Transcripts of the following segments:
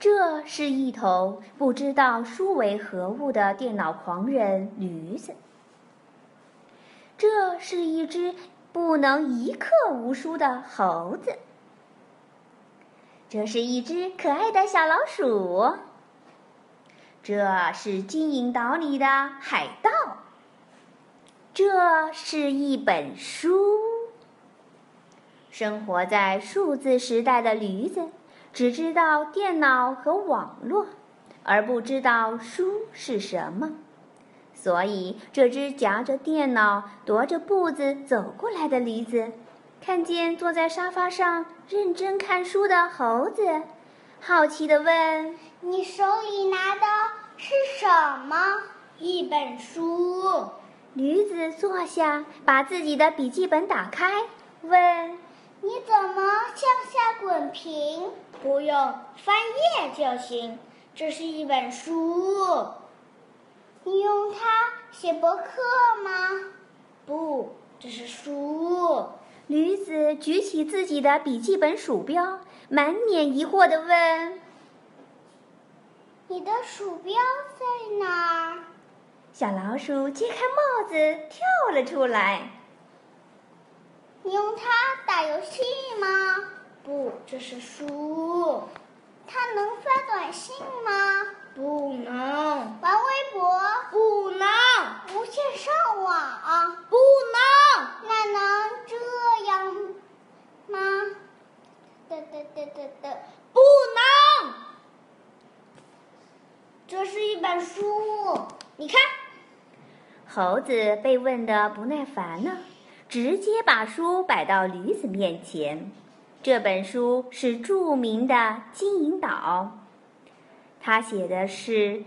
这是一头不知道书为何物的电脑狂人驴子。这是一只不能一刻无书的猴子。这是一只可爱的小老鼠。这是金银岛里的海盗。这是一本书。生活在数字时代的驴子，只知道电脑和网络，而不知道书是什么。所以，这只夹着电脑、踱着步子走过来的驴子，看见坐在沙发上认真看书的猴子，好奇地问：“你手里拿的是什么？”“一本书。”驴子坐下，把自己的笔记本打开，问：“你怎么平？”“不用，翻页就行。”“这是一本书。”你用它写博客吗？不，这是书。驴子举起自己的笔记本鼠标，满脸疑惑地问：“你的鼠标在哪儿？”小老鼠揭开帽子跳了出来。你用它打游戏吗？不，这是书。它能发短信吗？不能。玩微博？不能。无线上网？不能。那能这样吗？不能。这是一本书，你看。猴子被问得不耐烦了，直接把书摆到驴子面前。这本书是著名的《金银岛》。他写的是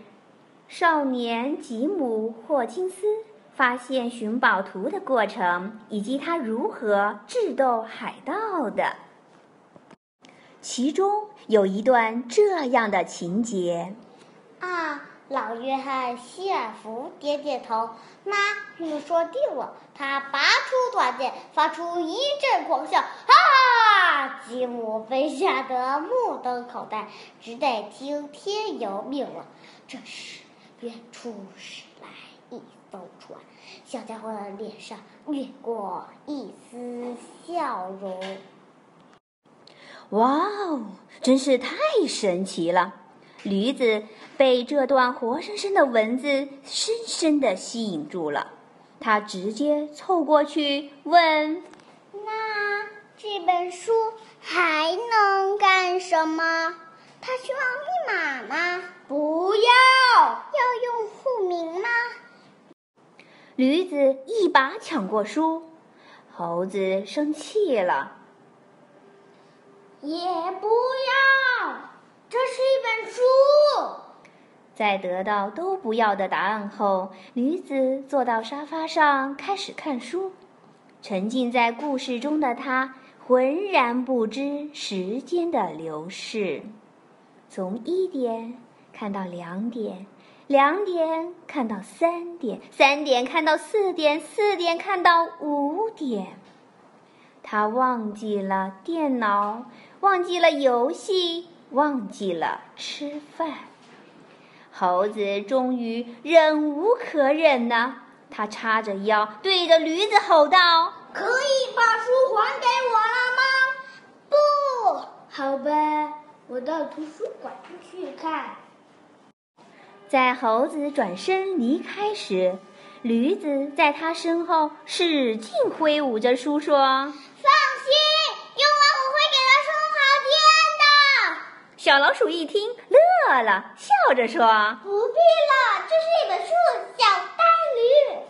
少年吉姆·霍金斯发现寻宝图的过程，以及他如何智斗海盗的。其中有一段这样的情节：啊。老约翰·希尔弗点点头，妈，你说定了。他拔出短剑，发出一阵狂笑，哈！吉姆被吓得目瞪口呆，只得听天由命了。这时，远处驶来一艘船，小家伙的脸上掠过一丝笑容。哇哦，真是太神奇了！驴子被这段活生生的文字深深的吸引住了，他直接凑过去问：“那这本书还能干什么？它需要密码吗？不要。要用户名吗？”驴子一把抢过书，猴子生气了：“也不要。”这是一本书。在得到都不要的答案后，女子坐到沙发上开始看书。沉浸在故事中的她浑然不知时间的流逝，从一点看到两点，两点看到三点，三点看到四点，四点看到五点。他忘记了电脑，忘记了游戏。忘记了吃饭，猴子终于忍无可忍了。他叉着腰，对着驴子吼道：“可以把书还给我了吗？”“不好吧，我到图书馆去看。”在猴子转身离开时，驴子在他身后使劲挥舞着书说。小老鼠一听乐了，笑着说：“不必了，这是一本书，小呆驴。”